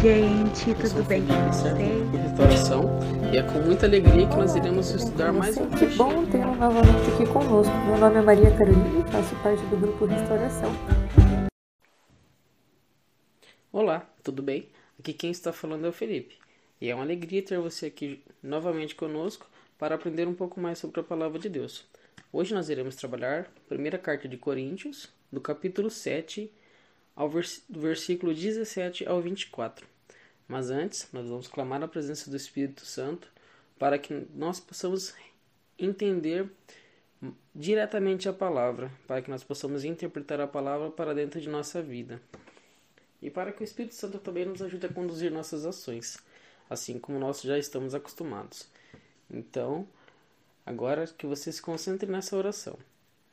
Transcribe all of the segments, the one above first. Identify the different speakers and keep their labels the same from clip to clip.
Speaker 1: gente.
Speaker 2: Eu sou
Speaker 1: Tudo bem com vocês?
Speaker 2: Restauração. E é com muita alegria que nós iremos estudar mais um
Speaker 3: Que bom tê-lo novamente aqui conosco. Meu nome é Maria Carolina e faço parte do grupo Restauração.
Speaker 2: Olá, tudo bem? Aqui quem está falando é o Felipe. E é uma alegria ter você aqui novamente conosco para aprender um pouco mais sobre a palavra de Deus. Hoje nós iremos trabalhar a primeira carta de Coríntios, do capítulo 7, ao vers versículo 17 ao 24. Mas antes, nós vamos clamar a presença do Espírito Santo para que nós possamos entender diretamente a palavra, para que nós possamos interpretar a palavra para dentro de nossa vida. E para que o Espírito Santo também nos ajude a conduzir nossas ações, assim como nós já estamos acostumados. Então, agora que você se concentre nessa oração.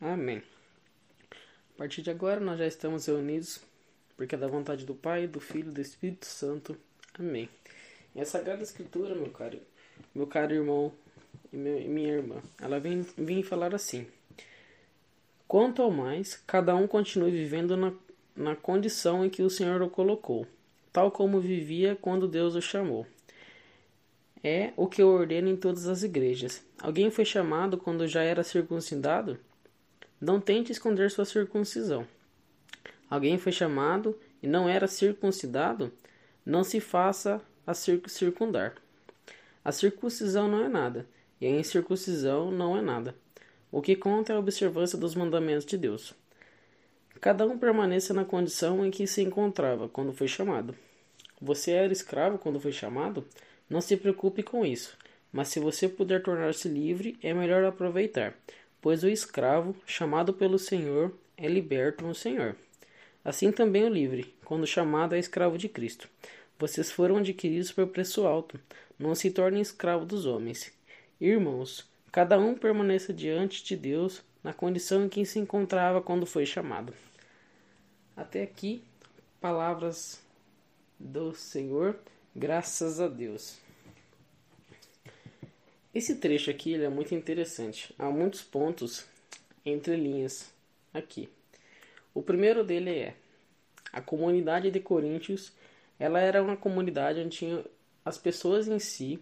Speaker 2: Amém. A partir de agora nós já estamos reunidos, porque é da vontade do Pai, do Filho e do Espírito Santo. Amém. E a Sagrada Escritura, meu caro, meu caro irmão e, minha irmã, ela vem, vem falar assim: Quanto ao mais, cada um continue vivendo na, na condição em que o Senhor o colocou, tal como vivia quando Deus o chamou. É o que eu ordeno em todas as igrejas. Alguém foi chamado quando já era circuncidado? Não tente esconder sua circuncisão. Alguém foi chamado e não era circuncidado? Não se faça a circundar. A circuncisão não é nada, e a incircuncisão não é nada. O que conta é a observância dos mandamentos de Deus. Cada um permaneça na condição em que se encontrava quando foi chamado. Você era escravo quando foi chamado? Não se preocupe com isso, mas se você puder tornar-se livre, é melhor aproveitar, pois o escravo, chamado pelo Senhor, é liberto no Senhor. Assim também o livre, quando chamado é escravo de Cristo. Vocês foram adquiridos por preço alto. Não se tornem escravos dos homens. Irmãos, cada um permaneça diante de Deus na condição em que se encontrava quando foi chamado. Até aqui, palavras do Senhor, graças a Deus. Esse trecho aqui é muito interessante. Há muitos pontos entre linhas aqui. O primeiro dele é a comunidade de Coríntios. Ela era uma comunidade onde tinha as pessoas em si,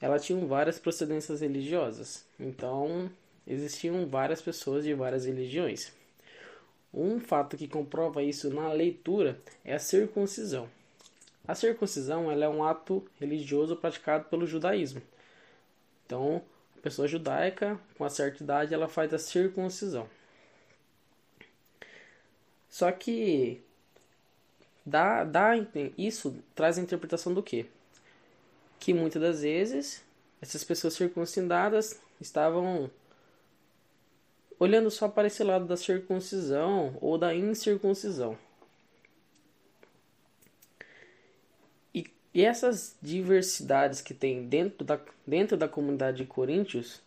Speaker 2: ela tinham várias procedências religiosas. Então, existiam várias pessoas de várias religiões. Um fato que comprova isso na leitura é a circuncisão. A circuncisão ela é um ato religioso praticado pelo judaísmo. Então, a pessoa judaica, com uma certa idade, ela faz a circuncisão. Só que dá, dá, isso traz a interpretação do quê? Que muitas das vezes essas pessoas circuncidadas estavam olhando só para esse lado da circuncisão ou da incircuncisão. E, essas diversidades que tem dentro da, dentro da comunidade de Coríntios,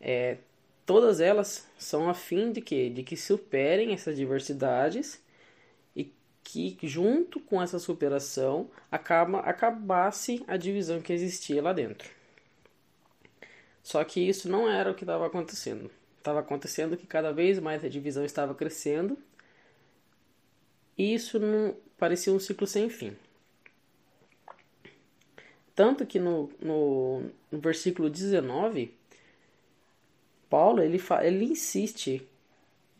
Speaker 2: é, todas elas são a fim de que, de que superem essas diversidades e que junto com essa superação acaba, acabasse a divisão que existia lá dentro. Só que isso não era o que estava acontecendo. Estava acontecendo que cada vez mais a divisão estava crescendo e isso não parecia um ciclo sem fim. Tanto que no, no, no versículo 19, Paulo ele, ele insiste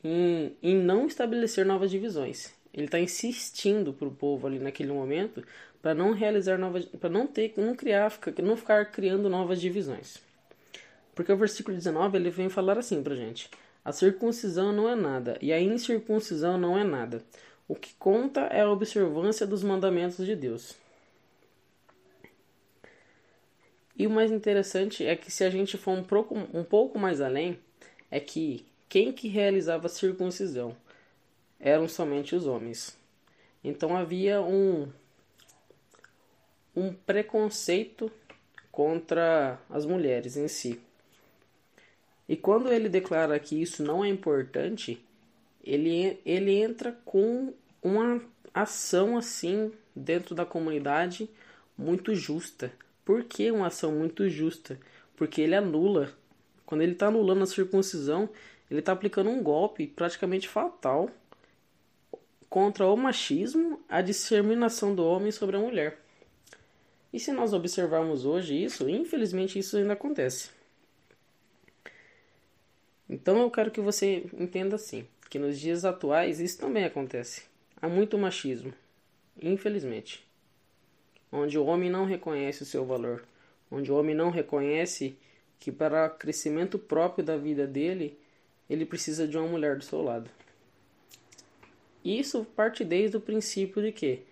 Speaker 2: em, em não estabelecer novas divisões. Ele está insistindo para o povo ali naquele momento para não realizar novas, para não ter, não criar, não ficar criando novas divisões. Porque o versículo 19 ele vem falar assim pra gente: a circuncisão não é nada e a incircuncisão não é nada. O que conta é a observância dos mandamentos de Deus. E o mais interessante é que se a gente for um pouco, um pouco mais além, é que quem que realizava a circuncisão eram somente os homens. Então havia um um preconceito contra as mulheres em si. E quando ele declara que isso não é importante, ele, ele entra com uma ação assim dentro da comunidade muito justa. Por que uma ação muito justa? Porque ele anula. Quando ele está anulando a circuncisão, ele está aplicando um golpe praticamente fatal contra o machismo, a discriminação do homem sobre a mulher. E se nós observarmos hoje isso, infelizmente isso ainda acontece. Então eu quero que você entenda assim, que nos dias atuais isso também acontece. Há muito machismo, infelizmente. Onde o homem não reconhece o seu valor, onde o homem não reconhece que para o crescimento próprio da vida dele, ele precisa de uma mulher do seu lado. Isso parte desde o princípio de que,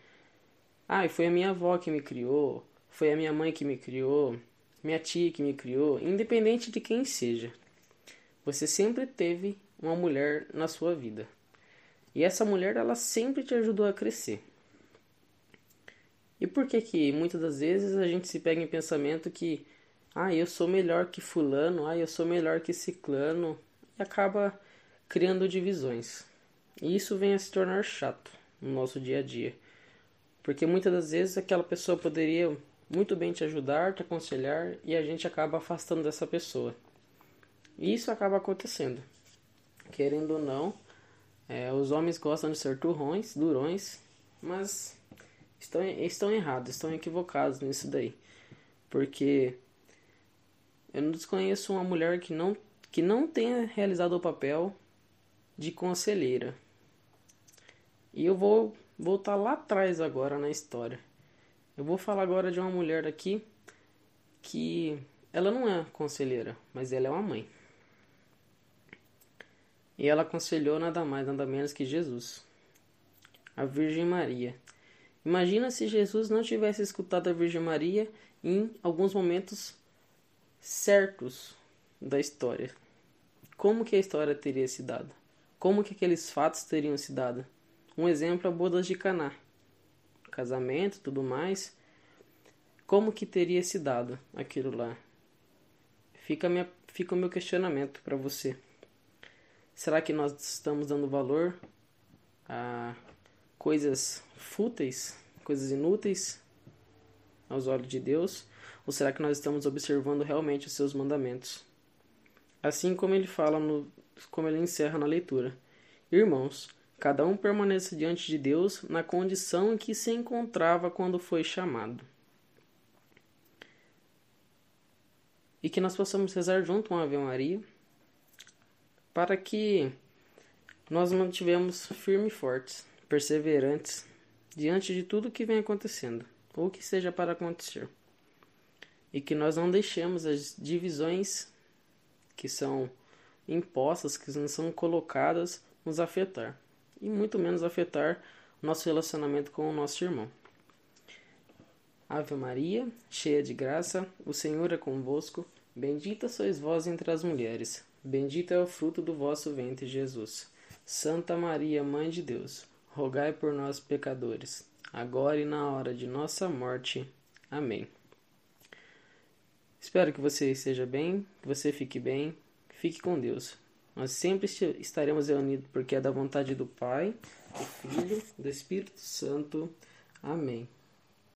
Speaker 2: ah, foi a minha avó que me criou, foi a minha mãe que me criou, minha tia que me criou, independente de quem seja. Você sempre teve uma mulher na sua vida. E essa mulher, ela sempre te ajudou a crescer. E por que que muitas das vezes a gente se pega em pensamento que ah, eu sou melhor que fulano, ah, eu sou melhor que ciclano e acaba criando divisões. E isso vem a se tornar chato no nosso dia a dia. Porque muitas das vezes aquela pessoa poderia muito bem te ajudar, te aconselhar e a gente acaba afastando dessa pessoa. E isso acaba acontecendo. Querendo ou não, é, os homens gostam de ser turrões, durões, mas estão, estão errados, estão equivocados nisso daí. Porque eu não desconheço uma mulher que não, que não tenha realizado o papel de conselheira. E eu vou voltar lá atrás agora na história. Eu vou falar agora de uma mulher aqui que ela não é conselheira, mas ela é uma mãe. E ela aconselhou nada mais, nada menos que Jesus, a Virgem Maria. Imagina se Jesus não tivesse escutado a Virgem Maria em alguns momentos certos da história. Como que a história teria se dado? Como que aqueles fatos teriam se dado? Um exemplo é bodas de Caná. Casamento, tudo mais. Como que teria se dado aquilo lá? Fica, minha, fica o meu questionamento para você. Será que nós estamos dando valor a coisas fúteis, coisas inúteis aos olhos de Deus? Ou será que nós estamos observando realmente os seus mandamentos? Assim como ele fala no como ele encerra na leitura. Irmãos, cada um permaneça diante de Deus na condição em que se encontrava quando foi chamado. E que nós possamos rezar junto uma Ave Maria para que nós mantivemos firmes e fortes, perseverantes diante de tudo que vem acontecendo, ou que seja para acontecer. E que nós não deixemos as divisões que são impostas, que não são colocadas, nos afetar. E muito menos afetar nosso relacionamento com o nosso irmão. Ave Maria, cheia de graça, o Senhor é convosco. Bendita sois vós entre as mulheres Bendito é o fruto do vosso ventre, Jesus. Santa Maria, Mãe de Deus, rogai por nós, pecadores, agora e na hora de nossa morte. Amém. Espero que você esteja bem, que você fique bem, fique com Deus. Nós sempre estaremos reunidos porque é da vontade do Pai, do Filho, do Espírito Santo. Amém.